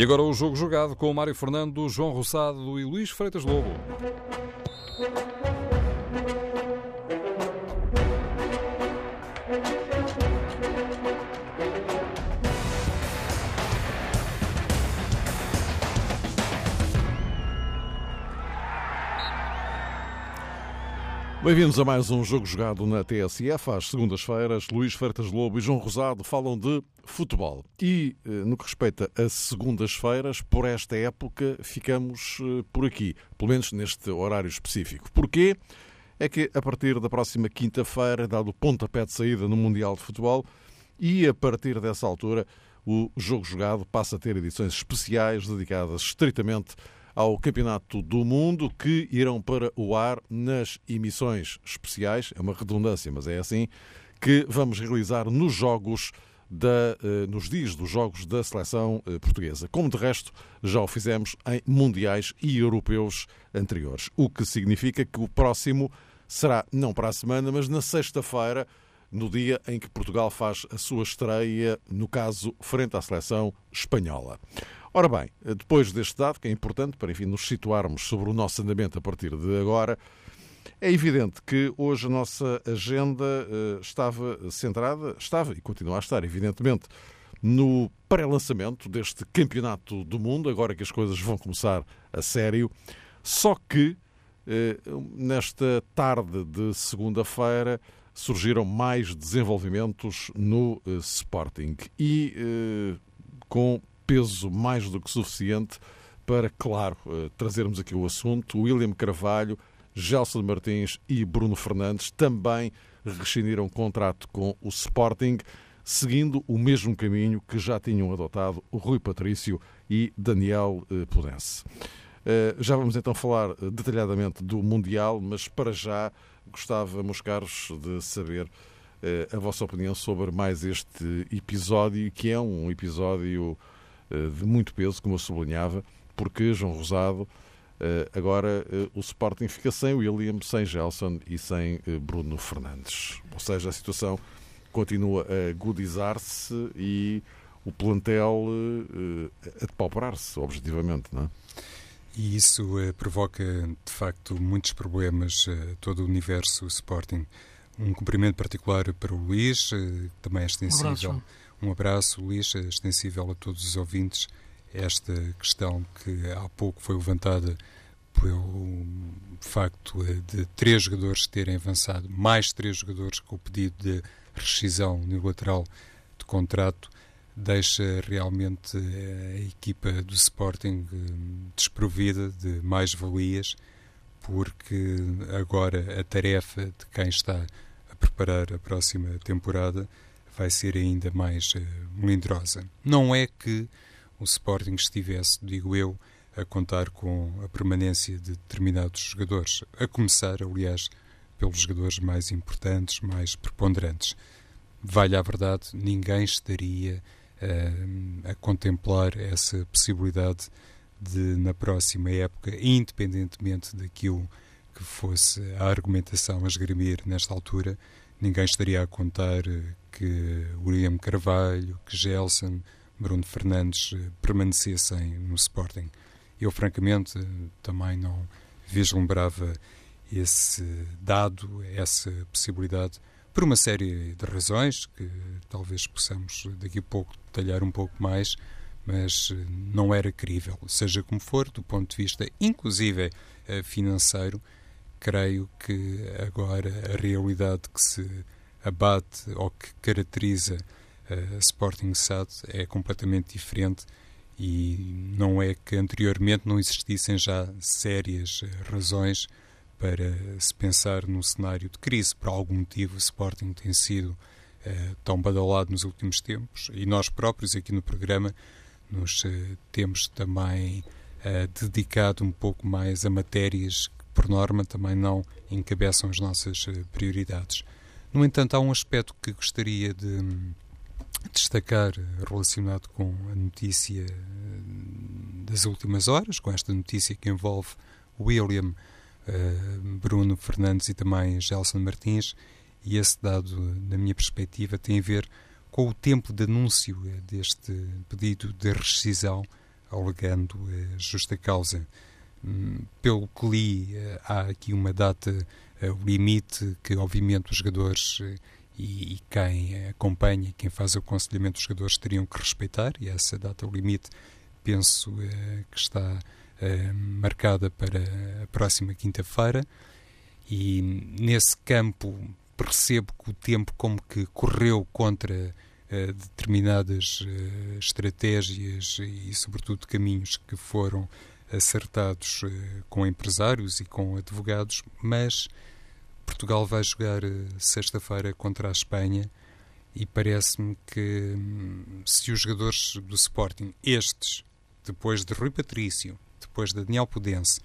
E agora o jogo jogado com o Mário Fernando, João Roçado e Luís Freitas Lobo. Bem-vindos a mais um jogo jogado na TSF. Às segundas-feiras, Luís Fertas Lobo e João Rosado falam de futebol. E, eh, no que respeita a segundas-feiras, por esta época, ficamos eh, por aqui, pelo menos neste horário específico. Porquê? É que a partir da próxima quinta-feira, dado o pontapé de saída no Mundial de Futebol, e a partir dessa altura, o jogo jogado passa a ter edições especiais dedicadas estritamente ao Campeonato do Mundo, que irão para o ar nas emissões especiais, é uma redundância, mas é assim, que vamos realizar nos jogos da, eh, nos dias dos jogos da seleção eh, portuguesa. Como de resto já o fizemos em mundiais e europeus anteriores. O que significa que o próximo será não para a semana, mas na sexta-feira, no dia em que Portugal faz a sua estreia, no caso, frente à seleção espanhola. Ora bem, depois deste dado, que é importante para enfim, nos situarmos sobre o nosso andamento a partir de agora, é evidente que hoje a nossa agenda eh, estava centrada, estava e continua a estar, evidentemente, no pré-lançamento deste Campeonato do Mundo, agora que as coisas vão começar a sério. Só que eh, nesta tarde de segunda-feira surgiram mais desenvolvimentos no eh, Sporting e com peso mais do que suficiente para, claro, eh, trazermos aqui o assunto. William Carvalho, Gelson Martins e Bruno Fernandes também rescindiram contrato com o Sporting, seguindo o mesmo caminho que já tinham adotado o Rui Patrício e Daniel eh, Pudense. Eh, já vamos então falar detalhadamente do Mundial, mas para já gostava, meus caros, de saber a vossa opinião sobre mais este episódio, que é um episódio de muito peso, como eu sublinhava, porque João Rosado eh, agora eh, o Sporting fica sem William, sem Gelson e sem Bruno Fernandes. Ou seja, a situação continua a agudizar-se e o plantel a depauperar-se, objetivamente, não é? E isso provoca, de facto, muitos problemas a todo o universo Sporting. Um cumprimento particular para o Luís, também é extensível. Um um abraço, Luís, extensível a todos os ouvintes. Esta questão que há pouco foi levantada pelo facto de três jogadores terem avançado, mais três jogadores com o pedido de rescisão unilateral de contrato, deixa realmente a equipa do Sporting eh, desprovida de mais-valias, porque agora a tarefa de quem está a preparar a próxima temporada vai ser ainda mais uh, melindrosa. Não é que o Sporting estivesse, digo eu, a contar com a permanência de determinados jogadores, a começar, aliás, pelos jogadores mais importantes, mais preponderantes. Vale a verdade, ninguém estaria uh, a contemplar essa possibilidade de, na próxima época, independentemente daquilo que fosse a argumentação a esgrimir nesta altura, ninguém estaria a contar eh, que William Carvalho, que Gelson, Bruno Fernandes eh, permanecessem no Sporting. Eu, francamente, também não vislumbrava esse dado, essa possibilidade, por uma série de razões que talvez possamos daqui a pouco detalhar um pouco mais, mas eh, não era crível. Seja como for, do ponto de vista inclusive eh, financeiro, creio que agora a realidade que se abate ou que caracteriza uh, Sporting SAD é completamente diferente e não é que anteriormente não existissem já sérias uh, razões para se pensar num cenário de crise. Por algum motivo, o Sporting tem sido uh, tão badalado nos últimos tempos e nós próprios aqui no programa nos uh, temos também dedicado um pouco mais a matérias que, por norma, também não encabeçam as nossas prioridades. No entanto, há um aspecto que gostaria de destacar relacionado com a notícia eh, das últimas horas, com esta notícia que envolve William, uh, Bruno Fernandes e também Gelson Martins, e esse dado, na minha perspectiva, tem a ver com o tempo de anúncio deste pedido de rescisão alegando justa causa. Hum, pelo que li, há aqui uma data limite que, obviamente, os jogadores e, e, quem acompanha, quem faz o aconselhamento dos jogadores teriam que respeitar, e essa data limite penso que está marcada para a próxima quinta-feira. E nesse campo percebo que o tempo como que correu contra determinadas estratégias e, sobretudo, caminhos que foram acertados uh, com empresários e com advogados, mas Portugal vai jogar sexta-feira contra a Espanha e parece-me que hum, se os jogadores do Sporting, estes, depois de Rui Patrício, depois de Daniel Pudense,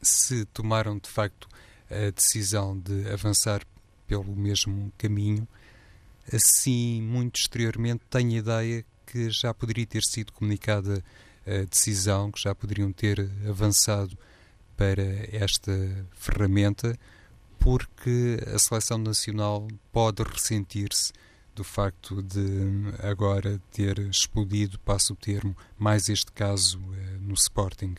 se tomaram de facto a decisão de avançar pelo mesmo caminho, assim, muito exteriormente, tenho a ideia que já poderia ter sido comunicada decisão, que já poderiam ter avançado para esta ferramenta, porque a seleção nacional pode ressentir-se do facto de agora ter explodido, passo o termo, mais este caso eh, no Sporting.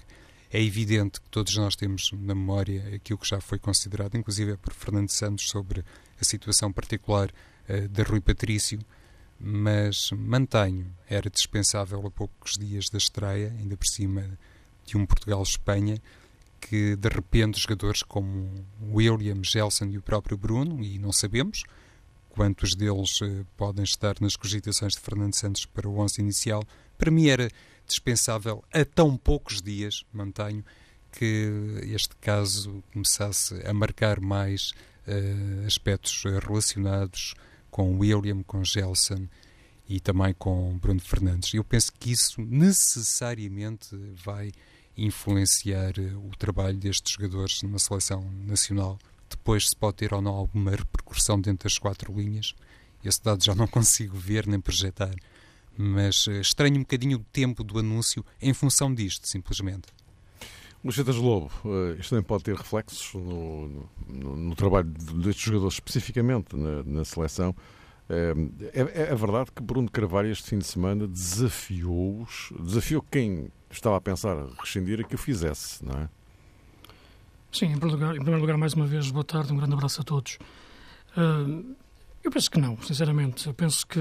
É evidente que todos nós temos na memória aquilo que já foi considerado, inclusive por Fernando Santos, sobre a situação particular uh, de Rui Patrício, mas mantenho, era dispensável a poucos dias da estreia, ainda por cima de um Portugal-Espanha, que de repente jogadores como William, Gelson e o próprio Bruno, e não sabemos quantos deles uh, podem estar nas cogitações de Fernando Santos para o 11 inicial, para mim era dispensável a tão poucos dias, mantenho, que este caso começasse a marcar mais uh, aspectos relacionados com William, com Gelson e também com Bruno Fernandes. Eu penso que isso necessariamente vai influenciar eh, o trabalho destes jogadores na seleção nacional. Depois se pode ter ou não alguma repercussão dentro das quatro linhas. Esse dado já não consigo ver nem projetar mas eh, estranho um bocadinho o tempo do anúncio em função disto, simplesmente. Luís Feitas Lobo, eh, isto também pode ter reflexos no, no, no trabalho destes jogadores, especificamente na, na seleção. Eh, é, é, verdade que Bruno Carvalho este fim de semana desafiou-os, desafiou quem estava a pensar rescindir a que o fizesse, não é? Sim, em primeiro, lugar, em primeiro lugar, mais uma vez, boa tarde, um grande abraço a todos. Uh, eu penso que não, sinceramente. Eu penso que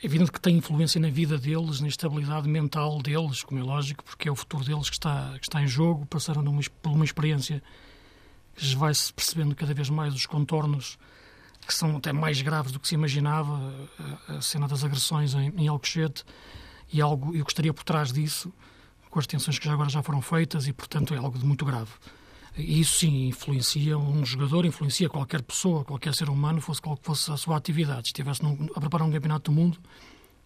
é evidente que tem influência na vida deles, na estabilidade mental deles, como é lógico, porque é o futuro deles que está, que está em jogo. Passaram numa, por uma experiência que vai-se percebendo cada vez mais os contornos que são até mais graves do que se imaginava. A, cena das agressões em, em Alcochete e algo, eu gostaria por trás disso, com as tensões que já agora já foram feitas e, portanto, é algo de muito grave. Isso sim influencia um jogador, influencia qualquer pessoa, qualquer ser humano, fosse qual fosse a sua atividade. Estivesse num, a preparar um campeonato do mundo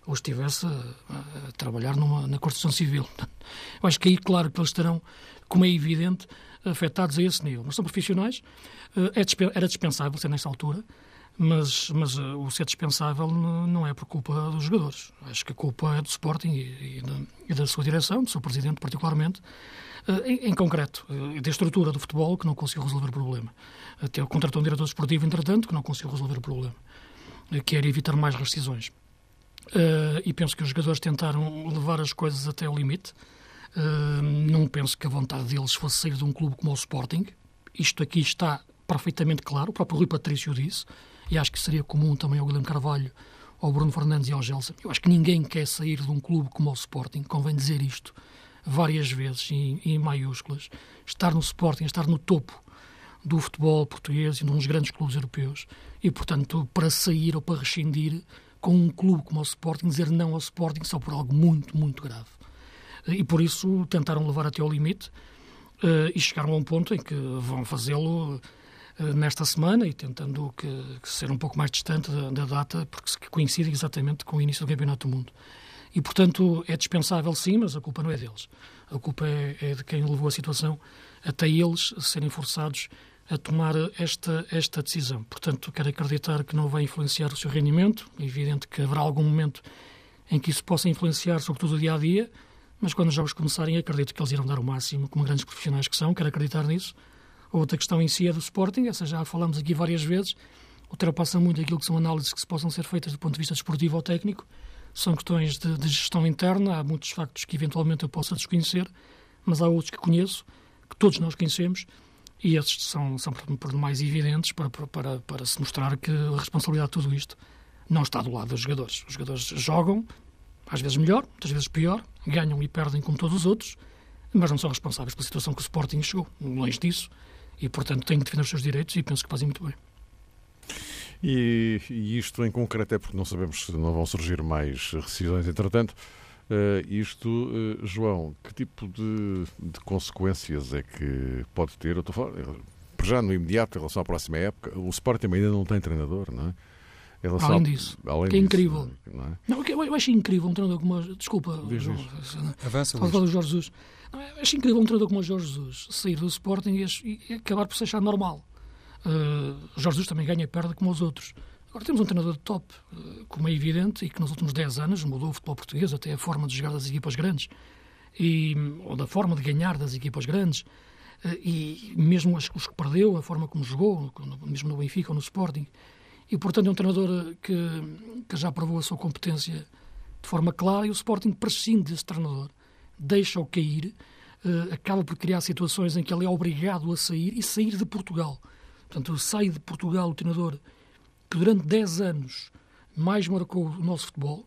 ou estivesse a, a trabalhar numa, na construção civil. Eu acho que aí, claro, que eles estarão, como é evidente, afetados a esse nível. Mas são profissionais, eh, é, era dispensável ser nesta altura, mas, mas eh, o ser dispensável não é por culpa dos jogadores. Acho que a culpa é do Sporting e, e, da, e da sua direção, do seu presidente particularmente, eh, em, em, concreto, eh, da estrutura do futebol que não conseguiu resolver o problema. Até contratou um diretor esportivo, entretanto, que não conseguiu resolver o problema, que era evitar mais rescisões. e penso que os jogadores tentaram levar as coisas até ao limite. não penso que a vontade deles fosse sair de um clube como o Sporting. Isto aqui está perfeitamente claro, o próprio Rui Patrício disse, e acho que seria comum também ao Guilherme Carvalho, ao Bruno Fernandes e ao Gelson. Eu acho que ninguém quer sair de um clube como o Sporting, convém dizer isto várias vezes em, em maiúsculas. Estar no Sporting, estar no topo do futebol português e de uns grandes clubes europeus. E, portanto, para sair ou para rescindir com um clube como o Sporting, dizer não ao Sporting só por algo muito, muito grave. E por isso tentaram levar até ao limite uh, e chegaram a um ponto em que vão fazê-lo nesta semana e tentando que, que, ser um pouco mais distante da, da data, porque coincide exatamente com o início do Campeonato do Mundo. E, portanto, é dispensável sim, mas a culpa não é deles. A culpa é, é de quem levou a situação até eles serem forçados a tomar esta, esta decisão. Portanto, quero acreditar que não vai influenciar o seu rendimento. É evidente que haverá algum momento em que isso possa influenciar, sobretudo o dia a dia, mas quando os jogos começarem, acredito que eles irão dar o máximo, como grandes profissionais que são, quero acreditar nisso. Outra questão em si é do Sporting, essa já falamos aqui várias vezes, ultrapassa muito aquilo que são análises que se possam ser feitas do ponto de vista desportivo ou técnico são questões de, de, gestão interna. Há muitos factos que eventualmente eu possa desconhecer, mas há outros que conheço, que todos nós conhecemos, e esses são, são por mais evidentes para, para, para se mostrar que a responsabilidade de tudo isto não está do lado dos jogadores. Os jogadores jogam, às vezes melhor, muitas vezes pior, ganham e perdem como todos os outros, mas não são responsáveis pela situação que o Sporting chegou, longe disso, e portanto têm que defender os seus direitos e penso que fazem muito bem. E, e, isto em concreto é porque não sabemos se não vão surgir mais rescisões, entretanto. Uh, isto, uh, João, que tipo de, de, consequências é que pode ter? Eu estou eh, já no imediato, em relação à próxima época, o Sporting ainda não tem treinador, não é? Além disso, além que é disso, incrível. Não, é? não eu acho incrível um treinador como. Desculpa, diz, João, Avança, Fala do Jorge Jesus. Não, acho incrível um treinador como o Jorge Jesus sair do Sporting e, e acabar por se achar normal. Uh, Jorge Jesus também ganha e perde como os outros. Agora temos um treinador de top, uh, como é evidente, e que nos últimos 10 anos mudou o futebol português, até a forma de jogar das equipas grandes, e, ou da forma de ganhar das equipas grandes, uh, e mesmo os, os que perdeu, a forma como jogou, mesmo no Benfica ou no Sporting. E, portanto, é um treinador que, que já provou a sua competência de forma clara, e o Sporting prescinde desse treinador, deixa-o cair, acaba por criar situações em que ele é obrigado a sair e sair de Portugal. Portanto, sai de Portugal o treinador que durante 10 anos mais marcou o nosso futebol,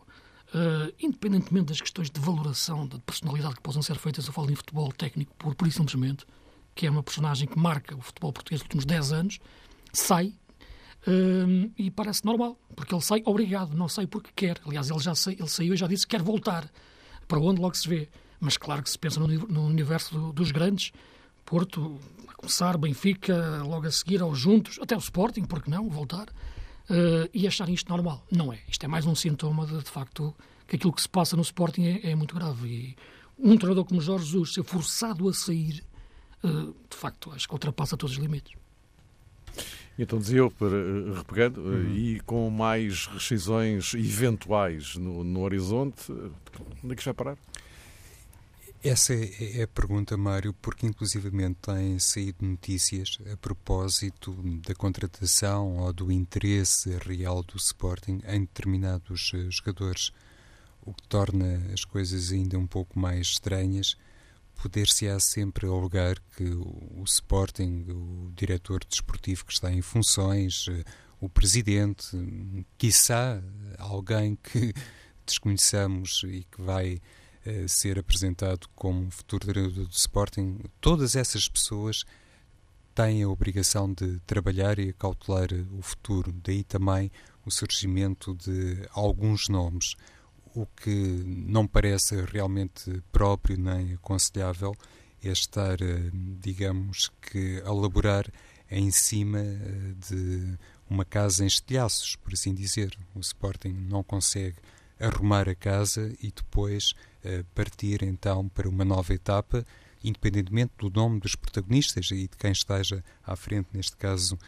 uh, independentemente das questões de valoração, de personalidade que possam ser feitas, eu falo em futebol técnico, por, por simplesmente, que é uma personagem que marca o futebol português nos últimos 10 anos, sai e parece normal, porque ele sai obrigado, não sai porque quer. Aliás, ele já sai, ele saiu e já disse que quer voltar, para onde logo se vê. Mas claro que se pensa no, no universo do, dos grandes, Porto, a começar, Benfica, logo a seguir aos juntos, até o Sporting, porque não, voltar, uh, e achar isto normal. Não é. Isto é mais um sintoma de, de facto, que aquilo que se passa no Sporting é, é muito grave. E um treinador como Jorge Jesus ser forçado a sair, uh, de facto, acho que ultrapassa todos os limites. Então dizia eu, para, eh, repegando, uhum. e com mais rescisões eventuais no, no horizonte, onde é que já parar? Essa é, é a pergunta, Mário, porque inclusivamente têm saído notícias a propósito da contratação ou do interesse real do Sporting em determinados eh, jogadores, o que torna as coisas ainda um pouco mais estranhas. Poder-se-á sempre alegar que o Sporting, o diretor desportivo que está em funções, eh, o presidente, quiçá alguém que desconheçamos e que vai ser apresentado como futuro treinador do Sporting, todas essas pessoas têm a obrigação de trabalhar e cautelar o futuro. Daí também o surgimento de alguns nomes. O que não parece realmente próprio nem aconselhável é estar, eh, digamos que, a laborar em cima eh, de uma casa em estilhaços, por assim dizer. O Sporting não consegue arrumar a casa e depois uh, partir então para uma nova etapa, independentemente do nome dos protagonistas e de quem esteja à frente, neste caso,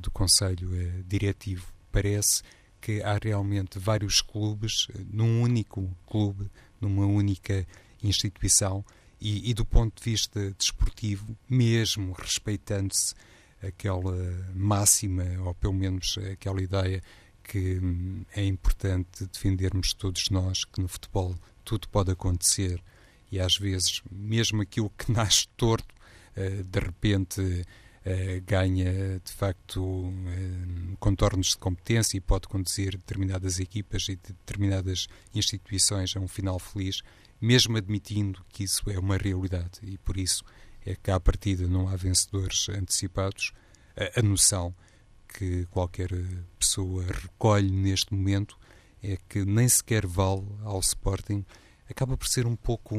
do Conselho Diretivo. Parece que há realmente vários clubes num único clube, numa única instituição, e, e do ponto de vista desportivo, mesmo respeitando-se aquela máxima, ou pelo menos aquela ideia que hum, é importante defendermos todos nós que no futebol tudo pode acontecer. E às vezes mesmo aquilo que nasce torto eh, de repente eh, ganha de facto eh, contornos de competência e pode conduzir determinadas equipas e determinadas instituições a um final feliz, mesmo admitindo que isso é uma realidade e por isso é que à partida não há vencedores antecipados, a, a noção que qualquer pessoa recolhe neste momento é que nem sequer vale ao Sporting. Acaba por ser um pouco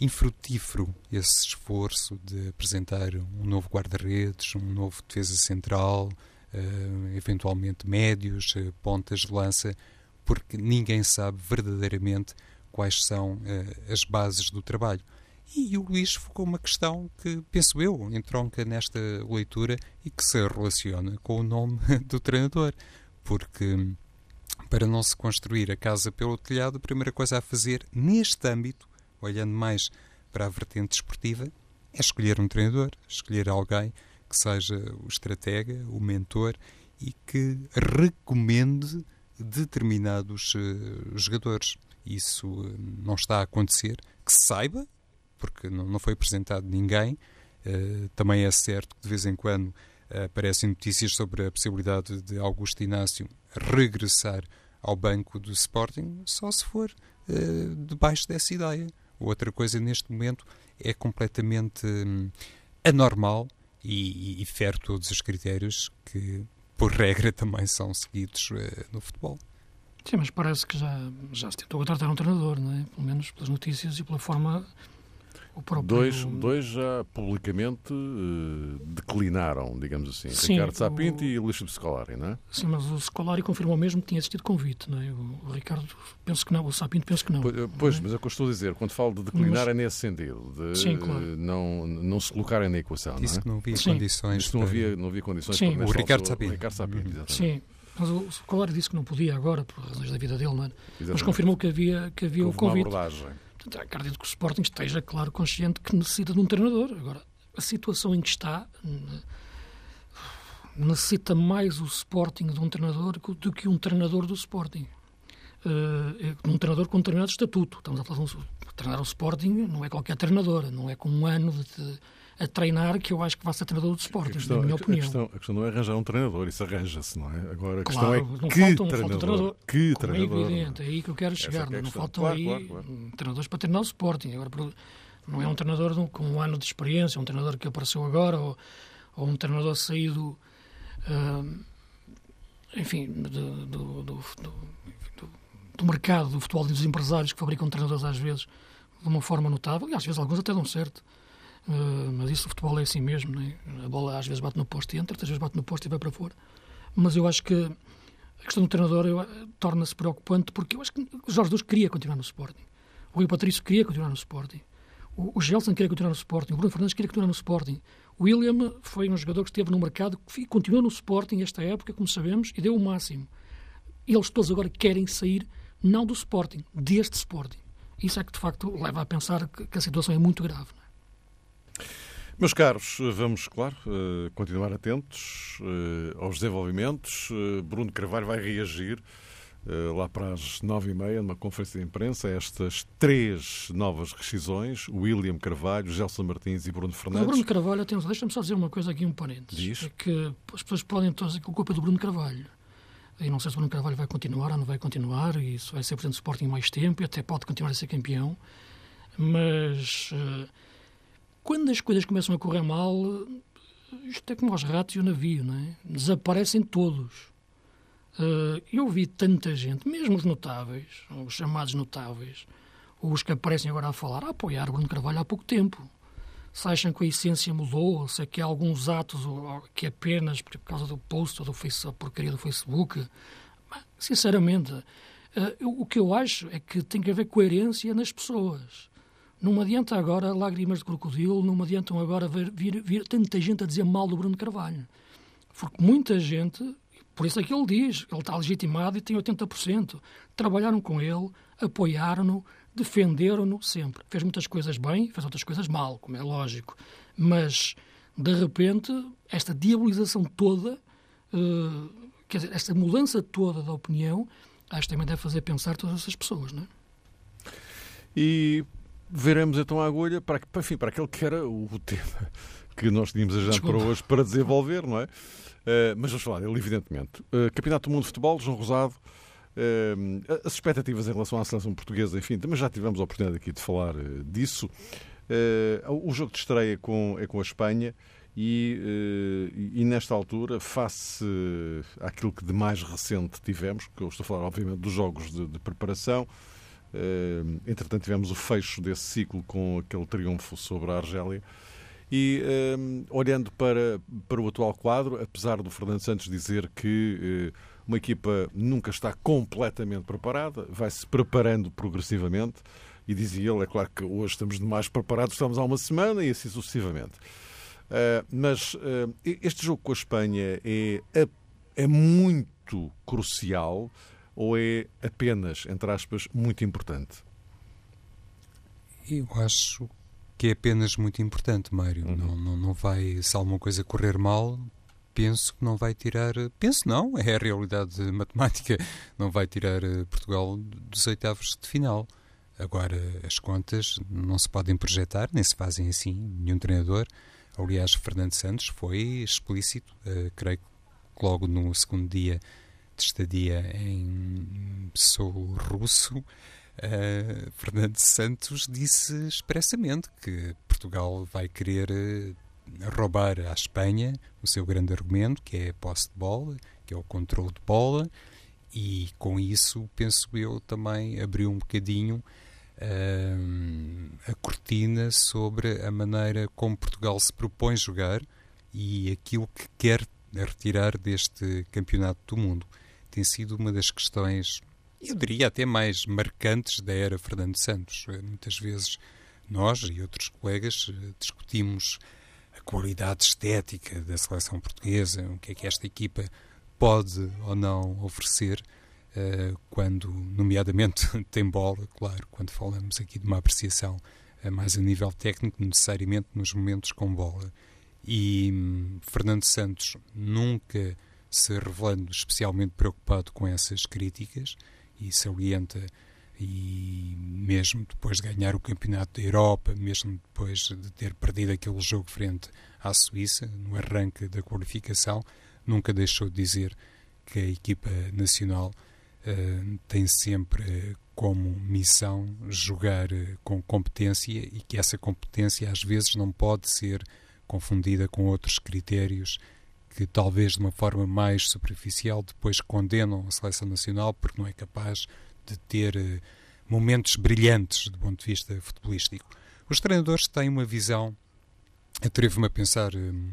infrutífero esse esforço de apresentar um novo guarda-redes, um novo defesa central, uh, eventualmente médios, uh, pontas de lança, porque ninguém sabe verdadeiramente quais são uh, as bases do trabalho. E o Luís focou uma questão que, penso eu, entronca nesta leitura e que se relaciona com o nome do treinador. Porque para não se construir a casa pelo telhado, a primeira coisa a fazer neste âmbito, olhando mais para a vertente esportiva, é escolher um treinador, escolher alguém que seja o estratega, o mentor e que recomende determinados uh, jogadores. isso não está a acontecer. Que se saiba, porque não foi apresentado ninguém. Também é certo que de vez em quando aparecem notícias sobre a possibilidade de Augusto Inácio regressar ao banco do Sporting, só se for debaixo dessa ideia. Outra coisa neste momento é completamente hum, anormal e, e, fere todos os critérios que, por regra, também são seguidos uh, no futebol. Sim, mas parece que já, já se tentou contratar um treinador, não é? Pelo menos pelas notícias e pela forma Próprio... Dois, dois já publicamente uh, declinaram, digamos assim. Sim, Ricardo Sapinto o... e Luís Scolari, não é? Sim, mas o Scolari confirmou mesmo que tinha existido convite, não é? O Ricardo penso que não, o Sapinto penso que não. Pois, pois não é? mas é o que eu estou a dizer, quando falo de declinar mas... é nesse sentido, de Sim, claro. não, não se colocarem na equação. Disse não é? que não havia Sim. condições. Disse que não havia, não havia condições Sim. para o Ricardo Sapinto. O Ricardo Sapinto, exatamente. Sim. Mas o Scolari disse que não podia agora, por razões da vida dele, não é? Mas confirmou que havia, que havia o convite. Uma abordagem. Portanto, acredito que o Sporting esteja, claro, consciente que necessita de um treinador. Agora, a situação em que está necessita mais o Sporting de um treinador do que um treinador do Sporting. Uh, um treinador com um determinado estatuto. Estamos a falar de um, treinar o Sporting, não é qualquer treinador, não é com um ano de, de a treinar que eu acho que vai ser treinador do Sporting, questão, na minha opinião. A questão, a questão, não é arranjar um treinador, isso arranja-se, não é? Agora, a questão é não que falta, treinador, um treinador. Que Como treinador. É evidente, é aí que eu quero chegar. É não faltam claro, aí claro, claro. treinadores para treinar o Sporting. Agora, não é um treinador com um ano de experiência, um treinador que apareceu agora, ou, ou um treinador saído, uh, enfim, do, do, do, do, mercado do futebol dos empresários que fabricam treinadores às vezes de uma forma notável, e às vezes alguns até dão certo. Uh, mas isso o futebol é assim mesmo, é? a bola às vezes bate no posto e entra, outras vezes bate no posto e vai para fora. Mas eu acho que a questão do treinador torna-se preocupante porque eu acho que o Jorge Jesus queria continuar no Sporting. O Rui Patrício queria continuar no Sporting. O, o Gelson queria continuar no Sporting. O Bruno Fernandes queria continuar no Sporting. O William foi um jogador que esteve no mercado e continuou no Sporting esta época, como sabemos, e deu o máximo. Eles todos agora querem sair, não do Sporting, deste Sporting. Isso é que, de facto, leva a pensar que, que a situação é muito grave. Meus caros, vamos, claro, eh, continuar atentos eh, aos desenvolvimentos. Eh, Bruno Carvalho vai reagir lá para as nove e meia, numa conferência de imprensa, a estas três novas rescisões, William Carvalho, Gelson Martins e Bruno Fernandes. O Bruno Carvalho, deixa-me só dizer uma coisa aqui, um parênteses. Diz. É que as pessoas podem todas dizer que a culpa é do Bruno Carvalho. E não sei se o Bruno Carvalho vai continuar ou não vai continuar, e isso vai ser presidente do Sporting mais tempo, e até pode continuar a ser campeão. Mas... Uh, quando as coisas começam a correr mal, isto é como aos ratos e o navio, não é? Desaparecem todos. Uh, eu vi tanta gente, mesmo os notáveis, os chamados notáveis, os que aparecem agora a falar, a apoiar Bruno Carvalho há pouco tempo. Se acham que a essência mudou, se é que há alguns atos que apenas por causa do post ou do Facebook, porcaria do Facebook. Sinceramente, uh, eu, o que eu acho é que tem que haver coerência nas pessoas. Não adianta agora lágrimas de crocodilo, não adiantam agora ver, vir, vir tanta gente a dizer mal do Bruno Carvalho. Porque muita gente, por isso é que ele diz, ele está legitimado e tem 80%. Trabalharam com ele, apoiaram-no, defenderam-no sempre. Fez muitas coisas bem, fez outras coisas mal, como é lógico. Mas, de repente, esta diabolização toda, uh, quer dizer, esta mudança toda da opinião, acho que também deve fazer pensar todas essas pessoas, não é? E veremos então a agulha para, enfim, para aquele que era o tema que nós tínhamos agendado para hoje para desenvolver, não é? Uh, mas vamos falar dele, evidentemente. Uh, Campeonato do Mundo de Futebol, João Rosado. Uh, as expectativas em relação à seleção portuguesa, enfim, também já tivemos a oportunidade aqui de falar disso. o jogo de estreia com, é com a Espanha e, e, nesta altura, face àquilo que de mais recente tivemos, que eu estou a falar, obviamente, dos jogos de, de preparação, entretanto, tivemos o fecho desse ciclo com aquele triunfo sobre a Argélia. E uh, olhando para, para o atual quadro, apesar do Fernando Santos dizer que uh, uma equipa nunca está completamente preparada, vai-se preparando progressivamente, e dizia ele, é claro que hoje estamos demais preparados, estamos há uma semana e assim sucessivamente. Uh, mas este jogo com a Espanha é, é muito crucial ou é apenas, entre aspas, muito importante? Eu acho que é apenas muito importante, Mário. Uhum. Não, não, não vai, se alguma coisa correr mal, penso que não vai tirar. Penso não, é a realidade matemática. Não vai tirar Portugal dos oitavos de final. Agora, as contas não se podem projetar, nem se fazem assim, nenhum treinador. Aliás, Fernando Santos foi explícito, uh, creio que logo no segundo dia de estadia em Sou Russo, uh, Fernando Santos disse expressamente que Portugal vai querer uh, roubar à Espanha o seu grande argumento, que é a posse de bola, que é o controle de bola, e com isso, penso eu, também abriu um bocadinho a cortina sobre a maneira como Portugal se propõe jogar e aquilo que quer retirar deste campeonato do mundo. Tem sido uma das questões, eu diria até mais marcantes da era Fernando Santos. Muitas vezes nós e outros colegas eh, discutimos a qualidade estética da seleção portuguesa, o que é que esta equipa pode ou não oferecer. Eh, quando, nomeadamente, tem bola, claro, quando falamos aqui de uma apreciação mais a nível técnico, necessariamente nos momentos com bola. E um, Fernando Santos nunca se revelando especialmente preocupado com essas críticas e salienta e mesmo depois de ganhar o campeonato da Europa, mesmo depois de ter perdido aquele jogo frente à Suíça, no arranque da qualificação, nunca deixou de dizer que a equipa nacional uh, tem sempre como missão jogar eh, com competência e que essa competência às vezes não pode ser confundida com outros critérios que talvez de uma forma mais superficial depois condenam a seleção nacional porque não é capaz de ter uh, momentos brilhantes do ponto de vista futebolístico. Os treinadores têm uma visão, atrevo-me a pensar,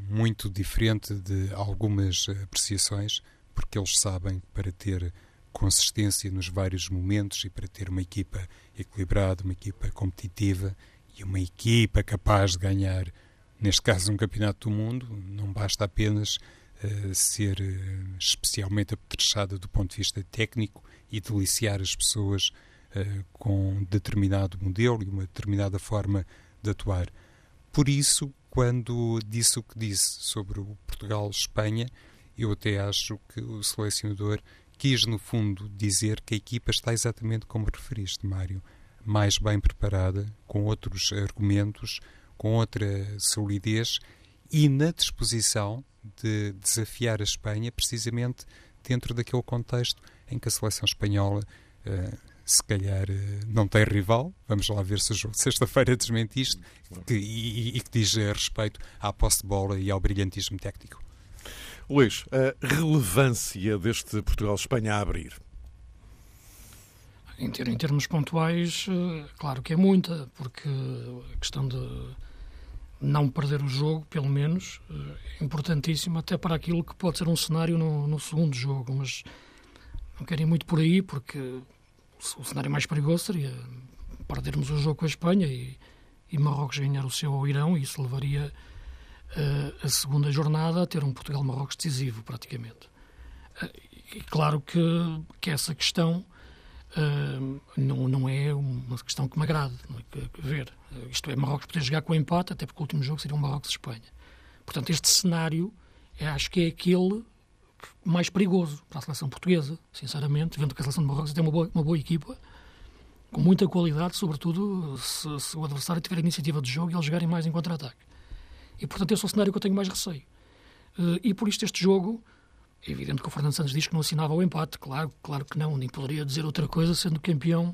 muito diferente de algumas apreciações, porque eles sabem que para ter consistência nos vários momentos e para ter uma equipa equilibrada, uma equipa competitiva e uma equipa capaz de ganhar, neste caso, um campeonato do mundo, basta apenas uh, ser uh, especialmente apetrechada do ponto de vista técnico e deliciar as pessoas uh, com determinado modelo e uma determinada forma de atuar. Por isso, quando disse o que disse sobre o Portugal-Espanha, eu até acho que o selecionador quis, no fundo, dizer que a equipa está exatamente como referiste, Mário, mais bem preparada, com outros argumentos, com outra solidez e na disposição de desafiar a Espanha, precisamente dentro daquele contexto em que a seleção espanhola. Uh, se calhar uh, não tem rival, vamos lá ver se o jogo sexta-feira desmente isto, que, e, e, que diz respeito à posse de bola e ao brilhantismo técnico. Luís, a relevância deste Portugal-Espanha a abrir? Em, ter, em, termos pontuais, eh, claro que é muita, porque a questão de não perder o jogo, pelo menos, eh, importantíssima até para aquilo que pode ser um cenário no, no segundo jogo, mas não quero ir muito por aí, porque o cenário mais perigoso seria perdermos o jogo com a Espanha e, e Marrocos ganhar o seu ao Irão, e isso levaria a segunda jornada a ter um Portugal-Marrocos decisivo, praticamente. E claro que, que essa questão não, não é uma questão que me agrade é? que, que ver. Isto é, Marrocos poder jogar com o empate, até porque o último jogo seria um Marrocos-Espanha. Portanto, este cenário é, acho que é aquele mais perigoso para a seleção portuguesa, sinceramente, vendo que a seleção de Marrocos tem uma boa, uma boa equipa, com muita qualidade, sobretudo se, se o adversário tiver a iniciativa de jogo e eles jogarem mais em contra-ataque. E, portanto, esse é o cenário que eu tenho mais receio. Uh, e por isto este jogo, é evidente que o Fernando Santos diz que não assinava o empate, claro, claro que não, nem poderia dizer outra coisa sendo campeão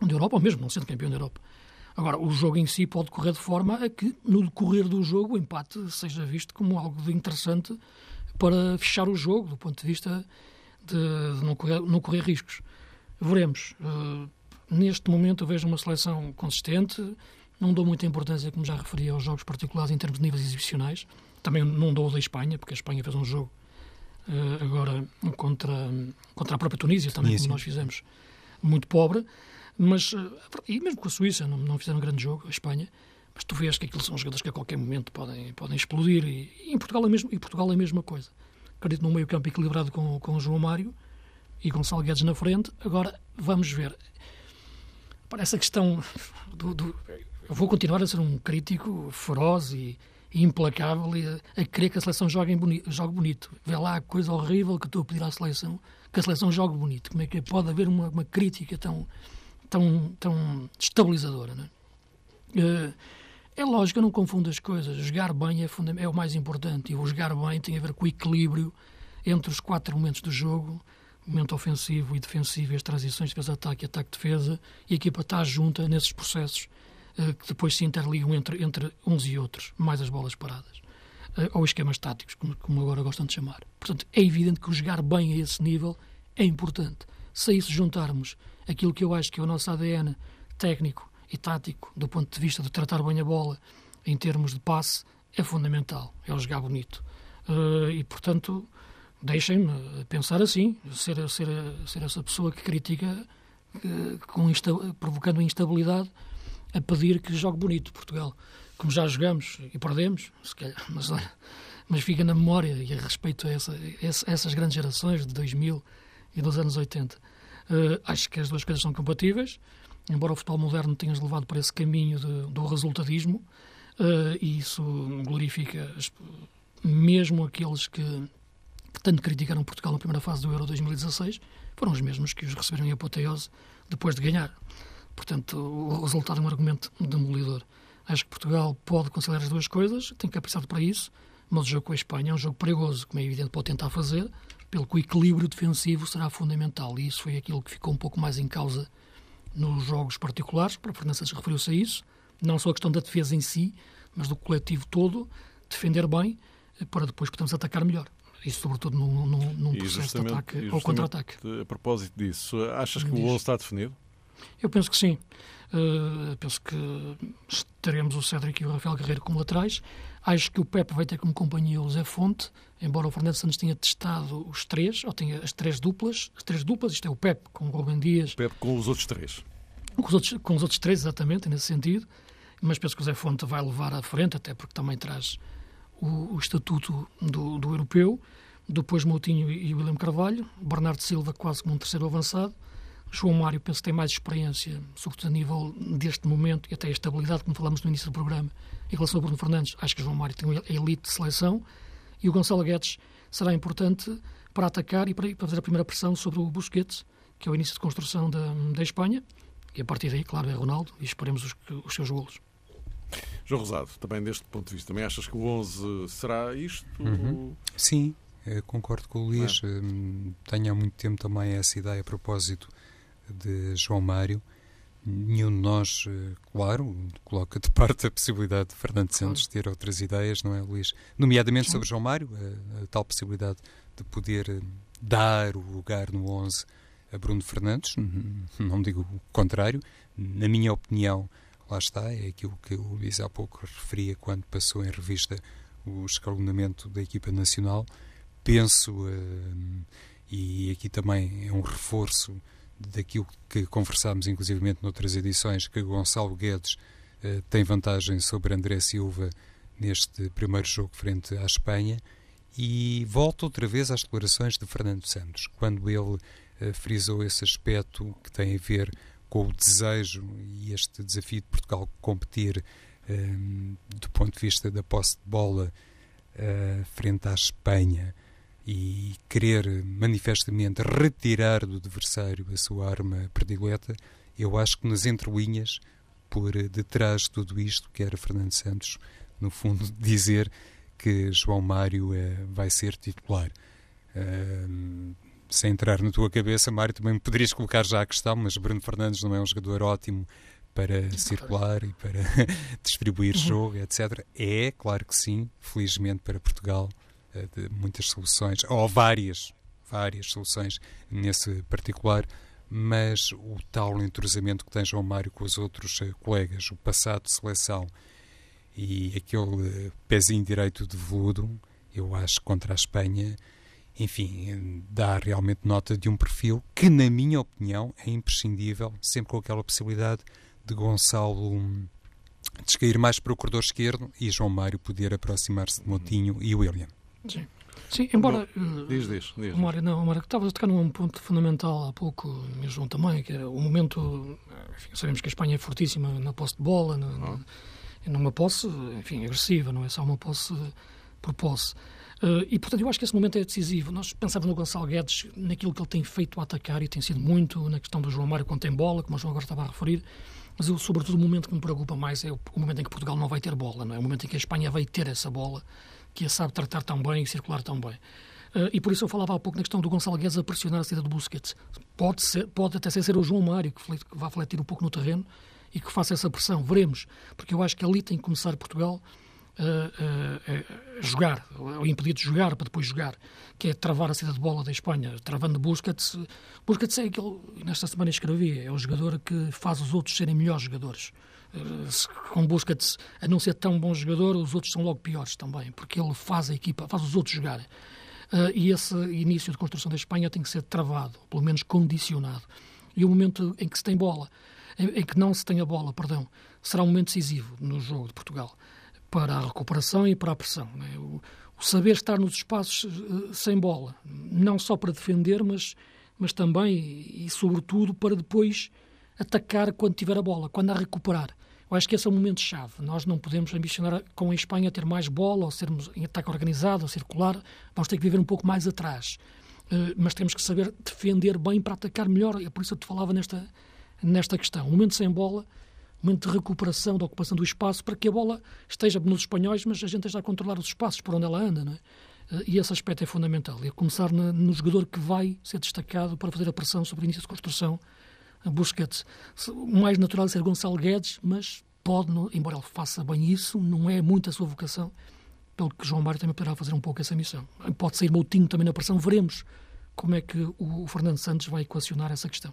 da Europa, ou mesmo não sendo campeão da Europa. Agora, o jogo em si pode correr de forma a que, no decorrer do jogo, o empate seja visto como algo de interessante para fechar o jogo, do ponto de vista de, não, correr, não correr riscos. Veremos. Uh, neste momento eu vejo uma seleção consistente, não dou muita importância, como já referi, aos jogos particulares em termos de níveis exibicionais. Também não dou da Espanha, porque a Espanha fez um jogo agora contra, contra a própria Tunísia, também, Tunísia. como nós fizemos, muito pobre. Mas, uh, e mesmo com a Suíça, não, não fizeram um grande jogo, a Espanha. Mas tu vês que aquilo são jogadores que a qualquer momento podem, podem explodir. E, e em Portugal é mesmo, e Portugal é a mesma coisa. Acredito num meio campo equilibrado com, com o João Mário e com Salguedes na frente. Agora, vamos ver. Para essa questão do, do eu vou continuar a ser um crítico feroz e, implacável a, a querer que a seleção jogue, boni jogue bonito. Vê lá a coisa horrível que estou a pedir à seleção, que a seleção jogue bonito. Como é que pode haver uma, uma crítica tão, tão, tão estabilizadora? Não é? Uh, é lógico, eu não confundo as coisas. Jogar bem é, é o mais importante. E o jogar bem tem a ver com o equilíbrio entre os quatro momentos do jogo, momento ofensivo e defensivo, as transições, defesa-ataque, ataque-defesa, e a equipa está junta nesses processos que depois se interligam entre, entre uns e outros, mais as bolas paradas. Uh, ou esquemas táticos, como, como agora gostam de chamar. Portanto, é evidente que o jogar bem a esse nível é importante. Se a isso juntarmos aquilo que eu acho que é o nosso ADN técnico e tático, do ponto de vista de tratar bem a bola em termos de passe, é fundamental. É o jogar bonito. Uh, e, portanto, deixem-me pensar assim, ser, ser, ser essa pessoa que critica, com insta provocando instabilidade, a pedir que jogue bonito Portugal. Como já jogamos e perdemos, se calhar, mas, mas fica na memória e a respeito a, essa, a essas grandes gerações de 2000 e dos anos 80. Uh, eh, acho que as duas coisas são compatíveis embora o futebol moderno tenha levado para esse caminho de, do resultadismo, uh, e isso glorifica mesmo aqueles que, que, tanto criticaram Portugal na primeira fase do Euro 2016, foram os mesmos que os receberam em apoteose depois de ganhar. Portanto, o resultado é um argumento demolidor. Acho que Portugal pode considerar as duas coisas, tem capacidade para isso, mas o jogo com a Espanha é um jogo perigoso, como é evidente, pode tentar fazer, pelo que o equilíbrio defensivo será fundamental, e isso foi aquilo que ficou um pouco mais em causa nos jogos particulares, para Fernando Santos referiu-se a isso, não só a questão da defesa em si, mas do coletivo todo, defender bem, eh, para depois podermos atacar melhor. Isso, sobretudo, num, num, num processo de ataque ou contra-ataque. A propósito disso, achas que o 11 está definido? Eu penso que sim. Uh, penso que teremos o Cédric e o Rafael Guerreiro como laterais. Acho que o Pepe vai ter como companhia o Zé Fonte, embora o Fernando Santos tenha testado os três, ou tenha as três duplas. As três duplas, isto é o Pepe com o Rubem Dias. Pepe com os outros três. Com os outros, com os outros três, exatamente, nesse sentido. Mas penso que o Zé Fonte vai levar à frente, até porque também traz o, o estatuto do, do europeu. Depois Moutinho e o William Carvalho. Bernardo Silva quase como um terceiro avançado. João Mário, penso que tem mais experiência, sobretudo a nível deste momento, e até a estabilidade, como falamos no início do programa, em relação ao Bruno Fernandes. Acho que João Mário tem a elite de seleção e o Gonçalo Guedes será importante para atacar e para, para fazer a primeira pressão sobre o Busquets, que é o início de construção da, da Espanha. E a partir daí, claro, é Ronaldo e esperemos os, os seus golos. João Rosado, também deste ponto de vista, também achas que o 11 será isto? Uhum. Sim, concordo com o Luís. É. Hum, tenho há muito tempo também essa ideia a propósito de João Mário. Nenhum de nós, eh, claro, coloca de parte a possibilidade de Fernando Santos ter outras ideias, não é, Luís? Nomeadamente sobre João Mário, a, a tal possibilidade de poder eh, dar o lugar no 11 a Bruno Fernandes, não digo o contrário, na minha opinião, lá está, é aquilo que o Luís há pouco referia quando passou em revista o escalonamento da equipa nacional. Penso, uh, e aqui também é um reforço daquilo que conversámos inclusivamente noutras edições, que Gonçalo Guedes eh, tem vantagem sobre André Silva neste primeiro jogo frente à Espanha. E volto outra vez às declarações de Fernando Santos, quando ele eh, frisou esse aspecto que tem a ver com o desejo e este desafio de Portugal competir eh, do ponto de vista da posse de bola frente à Espanha e querer manifestamente retirar do adversário a sua arma predileta, eu acho que nas entrelinhas, por detrás de tudo isto, quer Fernando Santos, no fundo, dizer que João Mário é, vai ser titular. Uh, sem entrar na tua cabeça, Mário, também me poderias colocar já a questão, mas Bruno Fernandes não é um jogador ótimo para circular e para distribuir uhum. jogo, etc. É, claro que sim, felizmente para Portugal, de muitas soluções, ou várias, várias soluções nesse particular, mas o tal entrosamento que tem João Mário com os outros eh, colegas, o passado de seleção e aquele eh, pezinho direito de veludo, eu acho, contra a Espanha, enfim, dá realmente nota de um perfil que, na minha opinião, é imprescindível, sempre com aquela possibilidade de Gonçalo hum, descair mais para o corredor esquerdo e João Mário poder aproximar-se de Motinho e William. Sim. Sim, embora. Diz, diz, diz. Mário, não, Mário, estavas a tocar num ponto fundamental há pouco, mesmo João também, que é o momento. Enfim, sabemos que a Espanha é fortíssima na posse de bola, na, numa posse, enfim, agressiva, não é só uma posse por posse. Uh, e, portanto, eu acho que esse momento é decisivo. Nós pensamos no Gonçalo Guedes, naquilo que ele tem feito a atacar, e tem sido muito na questão do João Mário quando tem bola, como o João agora estava a referir, mas, eu, sobretudo, o momento que me preocupa mais é o, o, momento em que Portugal não vai ter bola, não é? O momento em que a Espanha vai ter essa bola, que a sabe tratar tão bem e circular tão bem. Uh, e por isso eu falava há pouco na questão do Gonçalo Guedes a pressionar a saída do Busquets. Pode, ser, pode até ser o João Mário que, que vá fletir um pouco no terreno e que faça essa pressão. Veremos, porque eu acho que ali tem que começar Portugal a, jogar, ou impedir de jogar para depois jogar, que é travar a saída de bola da Espanha, travando Busquets. Busquets é aquele, nesta semana escrevi, é o jogador que faz os outros serem melhores jogadores. Com Busquets, a não ser tão bom jogador, os outros são logo piores também, porque ele faz a equipa, faz os outros jogarem. Uh, e esse início de construção da Espanha tem que ser travado, pelo menos condicionado. E o momento em que se tem bola, em, em que não se tem a bola, perdão, será um momento decisivo no jogo de Portugal para a recuperação e para a pressão. É? O, o, saber estar nos espaços uh, sem bola, não só para defender, mas, mas também e, sobretudo para depois atacar quando tiver a bola, quando a recuperar. Eu acho que esse é o momento-chave. Nós não podemos ambicionar com a Espanha ter mais bola, ou sermos em ataque organizado, ou circular. Vamos ter que viver um pouco mais atrás. Uh, mas temos que saber defender bem para atacar melhor. É por isso que eu te falava nesta, nesta questão. O momento sem bola momento de recuperação da ocupação do espaço para que a bola esteja nos espanhóis, mas a gente esteja a controlar os espaços por onde ela anda, não é? Eh, e esse aspecto é fundamental. E a começar no jogador que vai ser destacado para fazer a pressão sobre o início de construção, Busquets. O mais natural é ser Gonçalo Guedes, mas pode, embora ele faça bem isso, não é muito a sua vocação, pelo que João Mário também poderá fazer um pouco essa missão. Pode sair Moutinho também na pressão, veremos como é que o Fernando Santos vai equacionar essa questão.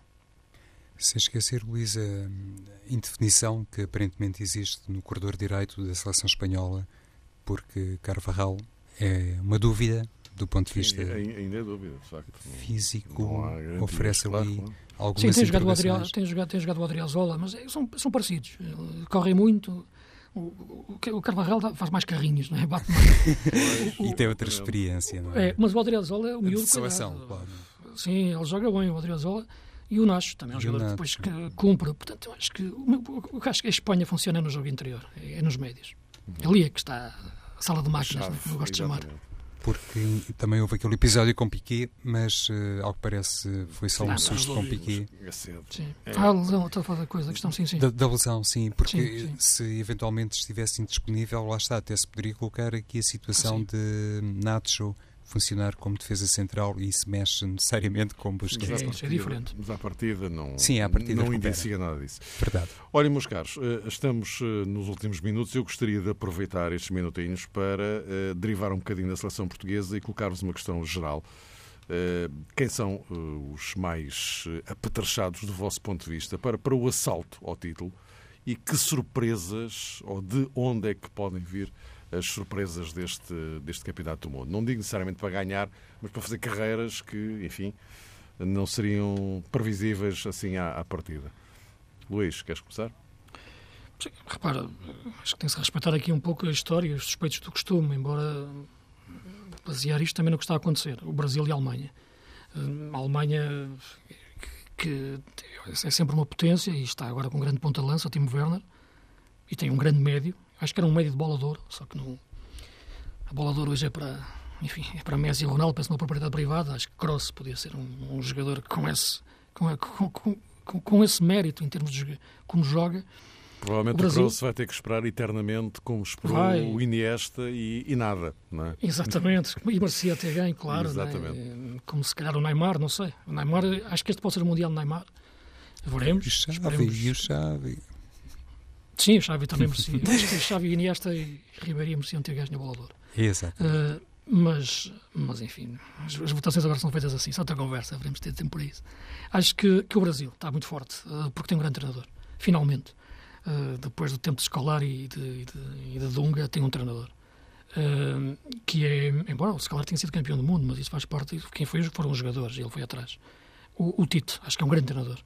Sem esquecer, Luísa, a indefinição que aparentemente existe no corredor direito da seleção espanhola, porque Carvajal é uma dúvida do ponto de vista Sim, ainda é dúvida, de facto. físico, oferece claro, ali claro. algumas Sim, tem jogado, o Adriel, tem, jogado, tem jogado o Adriazola, mas é, são, são parecidos. Correm muito. O, o, o Carvajal faz mais carrinhos, não é? Bate mais. e tem outra experiência, não é? é mas o Adriazola é o miúdo. seleção, claro. Sim, ele joga bem, o Adriazola. E o Nacho também é um jogador que depois que cumpre. Portanto, eu acho que, eu acho que a Espanha funciona no jogo interior, é, é nos médios. Uhum. Ali é que está a sala de máquinas, Chave, né, eu gosto de chamar. Porque também houve aquele episódio com Piquet, mas uh, ao que parece foi só um ah, susto com Piquet. É sim. É. Ah, a lesão, estou a falar da coisa, a questão, sim, sim. Da, da lesão, sim, porque sim, sim. se eventualmente estivesse indisponível, lá está, até se poderia colocar aqui a situação ah, de Nacho funcionar como defesa central e isso mexe necessariamente com Busquets. Sim, isso é diferente. Mas à partida não, Sim, à partida não indicia nada disso. Verdade. Olhem, meus caros, eh, estamos eh, nos últimos minutos. Eu gostaria de aproveitar estes minutinhos para uh, derivar um bocadinho da seleção portuguesa e colocar-vos uma questão geral. Uh, quem são uh, os mais apetrechados do vosso ponto de vista para, para o assalto ao título e que surpresas ou de onde é que podem vir as surpresas deste, deste Campeonato do Mundo. Não digo necessariamente para ganhar, mas para fazer carreiras que, enfim, não seriam previsíveis assim à, à partida. Luís, queres começar? Repara, acho que tem-se respeitar aqui um pouco a história e os suspeitos do costume, embora basear isto também no que está a acontecer, o Brasil e a Alemanha. A Alemanha, que é sempre uma potência e está agora com um grande ponta-lança, Timo Werner, e tem um grande médio, Acho que era um médio de bola de ouro, só que não. A bola de ouro hoje é para. Enfim, é para Messi e Ronaldo, penso numa propriedade privada. Acho que Kroos podia ser um, um jogador com esse, com, com, com, com, esse mérito em termos de como joga. Provavelmente o, Brasil... o Kroos vai ter que esperar eternamente como esperou vai... o Iniesta e, e, nada, não é? Exatamente, e merecia ter ganho, claro. É? Exatamente. É? Como se calhar o Neymar, não sei. O Neymar, acho que este pode ser o Mundial do Neymar. Veremos. E o Xavi, e o Xavi. Sim, o Xavi também merecia. acho que o Xavi, Iniesta e Ribeirinho mereciam ter ganho a bola de ouro. Exato. Uh, mas, mas, enfim, as, as, votações agora são feitas assim, só outra conversa, veremos ter tempo para isso. Acho que, que o Brasil está muito forte, uh, porque tem um grande treinador, finalmente. Uh, depois do tempo de escolar e de, e de, e de Dunga, tem um treinador. Uh, que é, embora o Scalar tenha sido campeão do mundo, mas isso faz parte de quem foi, foram os jogadores, ele foi atrás. O, o Tito, acho que é um grande treinador.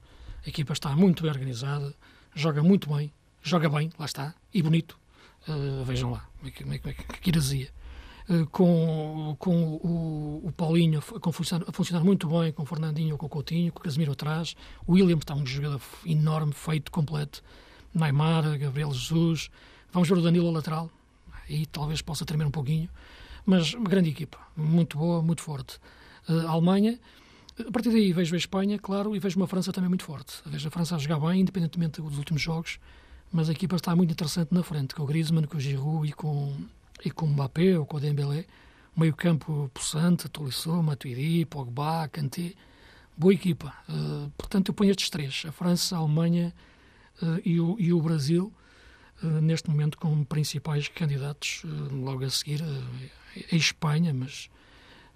A equipa está muito bem organizada, joga muito bem, joga bem, lá está, e bonito. Uh, vejam lá, que, que, que, que heresia. Uh, com, com o, o Paulinho a funcionar, a funcionar, muito bem, com o Fernandinho, com o Coutinho, com o Casemiro atrás. O William está um jogador enorme, feito, completo. Neymar, Gabriel Jesus, Vamos ver o Danilo lateral, aí talvez possa tremer um pouquinho, mas uma grande equipa, muito boa, muito forte. Uh, a Alemanha, a partir daí vejo a Espanha, claro, e vejo uma França também muito forte. Vejo a França a jogar bem, independentemente dos últimos jogos, mas a equipa está muito interessante na frente, com o Griezmann, com o Giroud e com, e com o Mbappé ou com o Dembélé. Meio campo possante, Tolisso, Matuidi, Pogba, Kanté. Boa equipa. Uh, portanto, eu ponho estes três, a França, a Alemanha uh, e, o, e o Brasil, uh, neste momento como principais candidatos. logo a seguir a Espanha, mas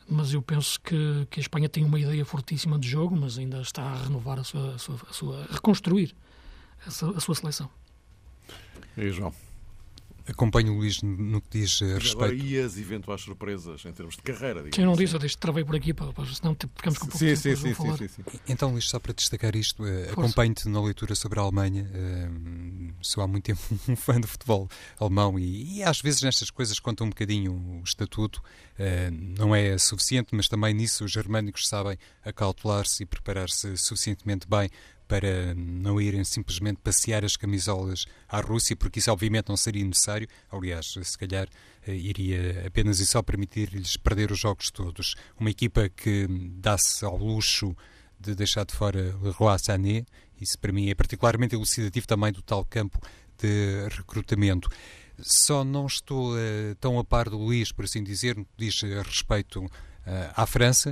mas eu penso que, que a Espanha tem uma ideia fortíssima de jogo, mas ainda está a renovar a sua, a sua, a sua a reconstruir a sua, a sua seleção. E João? Acompanho o Luís no que diz a respeito. Agora, e as eventuais surpresas em termos de carreira? Sim, não disse, eu deixo, travei por aqui, para, para, senão ficamos com um pouco sim, tempo sim, sim, sim, sim, sim, Então, Luís, só para destacar isto, uh, acompanho-te na leitura sobre a Alemanha. Uh, sou há muito tempo um fã do futebol alemão e, e, às vezes nestas coisas conta um bocadinho o estatuto. Uh, não é suficiente, mas também nisso os germânicos sabem acautelar-se e preparar-se suficientemente bem para não irem simplesmente passear as camisolas à Rússia, porque isso obviamente não seria necessário. Aliás, se calhar eh, iria apenas e só permitir-lhes perder os jogos todos. Uma equipa que dá-se ao luxo de deixar de fora Leroy Sané, isso para mim é particularmente elucidativo também do tal campo de recrutamento. Só não estou uh, tão a par do Luís, por assim dizer, diz respeito uh, à França.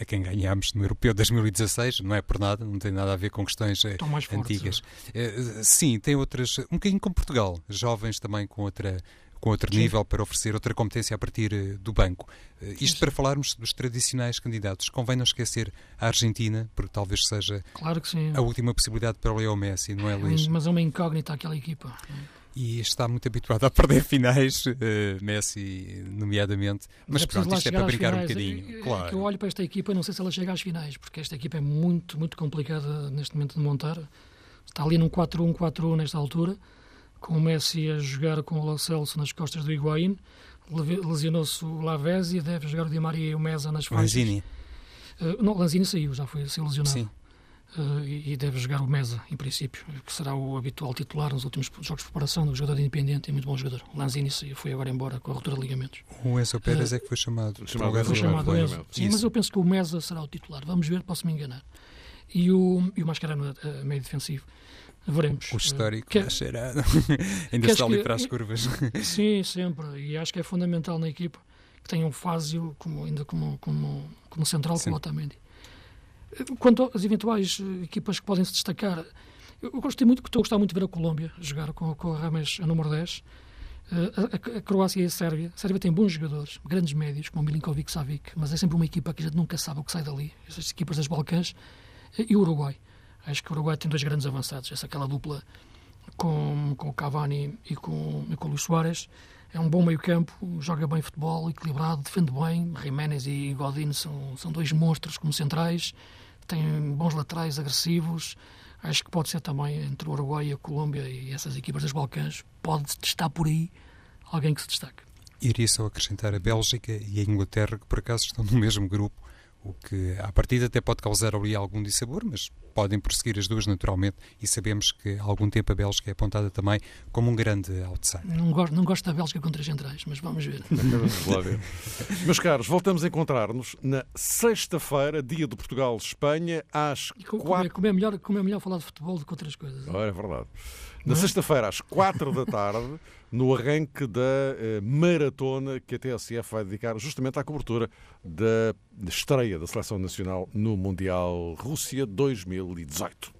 A quem ganhámos no Europeu 2016, não é por nada, não tem nada a ver com questões eh, antigas. Uh, sim, tem outras, um bocadinho como Portugal, jovens também com outra com outro Sim. nível para oferecer outra competência a partir uh, do banco. Uh, isto para falarmos dos tradicionais candidatos. Convém não esquecer a Argentina, porque talvez seja claro a última possibilidade para o Leo Messi, não é, Luís? Mas é uma incógnita aquela equipa e está muito habituado a perder finais, uh, Messi, nomeadamente. Mas, mas é pronto, isto é para brincar finais. um bocadinho. É, claro. Que eu olho para esta equipa e não sei se ela chega às finais, porque esta equipa é muito, muito complicada neste momento de montar. Está ali num 4-1-4-1 nesta altura, com o Messi a jogar com o Lo Celso nas costas do Higuaín. Lesionou-se o Lavezzi, deve jogar o Di Maria e o Mesa nas faixas. Lanzini. Uh, não, Lanzini saiu, já foi, saiu lesionado. Sim. Uh, e deve jogar o Mesa, em princípio, que será o habitual titular nos últimos jogos de preparação do jogador independente e muito bom jogador. O Lanzini foi agora embora com a ruptura de ligamentos. O Enzo Pérez uh, é que foi chamado. Chamado foi chamado Enzo. Sim, mas eu penso que o Mesa será o titular. Vamos ver, posso me enganar. E o, e o Mascherano uh, meio defensivo. Veremos. O histórico uh, Mascherano. Ainda está ali para as curvas. Sim, sempre. E acho que é fundamental na equipa que tenha um Fázio como, ainda como, como, como central com o Otamendi. Quanto às eventuais eh, equipas que podem se destacar, eu gostei muito, estou a gostar muito de ver a Colômbia jogar com, com a Rames a número 10. Eh, a, a, a, Croácia e a Sérvia. A Sérvia tem bons jogadores, grandes médios, como Milinkovic Savic, mas é sempre uma equipa que a gente nunca sabe o que sai dali. Essas equipas das Balcãs. Eh, e o Uruguai. Acho que o Uruguai tem dois grandes avançados. Essa aquela dupla com, com o Cavani e com, e com o Luís Soares. É um bom meio-campo, joga bem futebol, equilibrado, defende bem. Jiménez e Godin são, são dois monstros como centrais tem bons laterais agressivos. Acho que pode ser também entre o Uruguai e a Colômbia e essas equipas dos Balcãs, pode estar por aí alguém que se destaque. Iria só acrescentar a Bélgica e a Inglaterra, que por acaso estão no mesmo grupo o que à partida até pode causar ali algum dissabor, mas podem prosseguir as duas naturalmente e sabemos que há algum tempo a Bélgica é apontada também como um grande outsider. Não gosto, não gosto da Bélgica contra as centrais, mas vamos ver. vamos lá ver. Meus caros, voltamos a encontrar-nos na sexta-feira, dia de Portugal-Espanha, às como, quatro... É, como, é melhor, como é melhor falar de futebol do que outras coisas. Oh, é verdade. Na sexta-feira, às quatro da tarde, no arranque da eh, maratona que a TSF vai dedicar justamente à cobertura da estreia da Seleção Nacional no Mundial Rússia 2018.